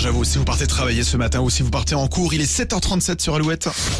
courage à vous si vous partez travailler ce matin ou si vous partez en cours. Il est 7h37 sur Alouette.